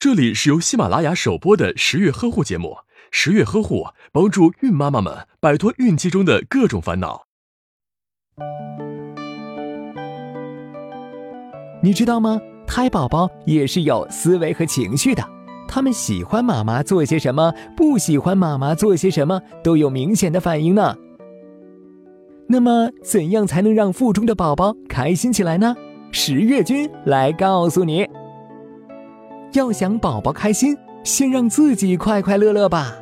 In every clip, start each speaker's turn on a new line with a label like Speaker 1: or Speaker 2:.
Speaker 1: 这里是由喜马拉雅首播的十月呵护节目。十月呵护帮助孕妈妈们摆脱孕期中的各种烦恼。
Speaker 2: 你知道吗？胎宝宝也是有思维和情绪的，他们喜欢妈妈做些什么，不喜欢妈妈做些什么，都有明显的反应呢。那么，怎样才能让腹中的宝宝开心起来呢？十月君来告诉你。要想宝宝开心，先让自己快快乐乐吧。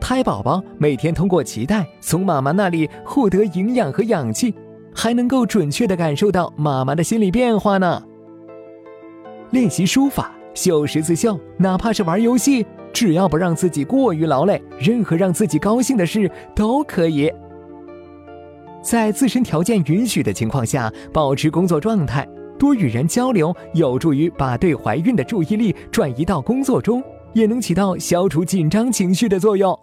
Speaker 2: 胎宝宝每天通过脐带从妈妈那里获得营养和氧气，还能够准确地感受到妈妈的心理变化呢。练习书法、绣十字绣，哪怕是玩游戏，只要不让自己过于劳累，任何让自己高兴的事都可以。在自身条件允许的情况下，保持工作状态。多与人交流，有助于把对怀孕的注意力转移到工作中，也能起到消除紧张情绪的作用。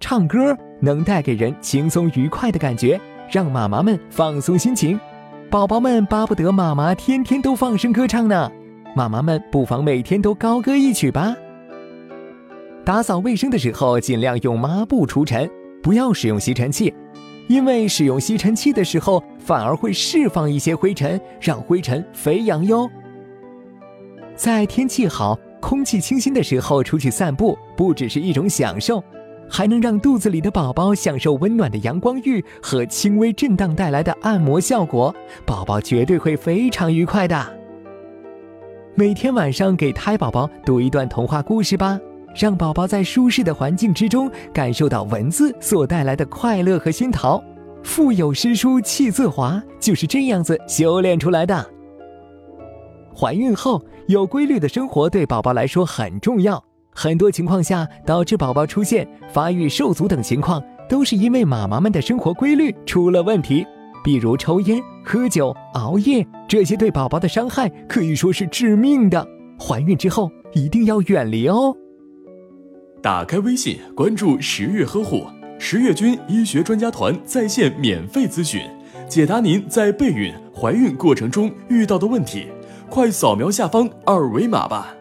Speaker 2: 唱歌能带给人轻松愉快的感觉，让妈妈们放松心情。宝宝们巴不得妈妈天天都放声歌唱呢，妈妈们不妨每天都高歌一曲吧。打扫卫生的时候，尽量用抹布除尘，不要使用吸尘器。因为使用吸尘器的时候，反而会释放一些灰尘，让灰尘飞扬哟。在天气好、空气清新的时候出去散步，不只是一种享受，还能让肚子里的宝宝享受温暖的阳光浴和轻微震荡带来的按摩效果，宝宝绝对会非常愉快的。每天晚上给胎宝宝读一段童话故事吧。让宝宝在舒适的环境之中感受到文字所带来的快乐和熏陶。腹有诗书气自华，就是这样子修炼出来的。怀孕后有规律的生活对宝宝来说很重要。很多情况下，导致宝宝出现发育受阻等情况，都是因为妈妈们的生活规律出了问题。比如抽烟、喝酒、熬夜，这些对宝宝的伤害可以说是致命的。怀孕之后一定要远离哦。
Speaker 1: 打开微信，关注十月呵护十月军医学专家团在线免费咨询，解答您在备孕、怀孕过程中遇到的问题。快扫描下方二维码吧。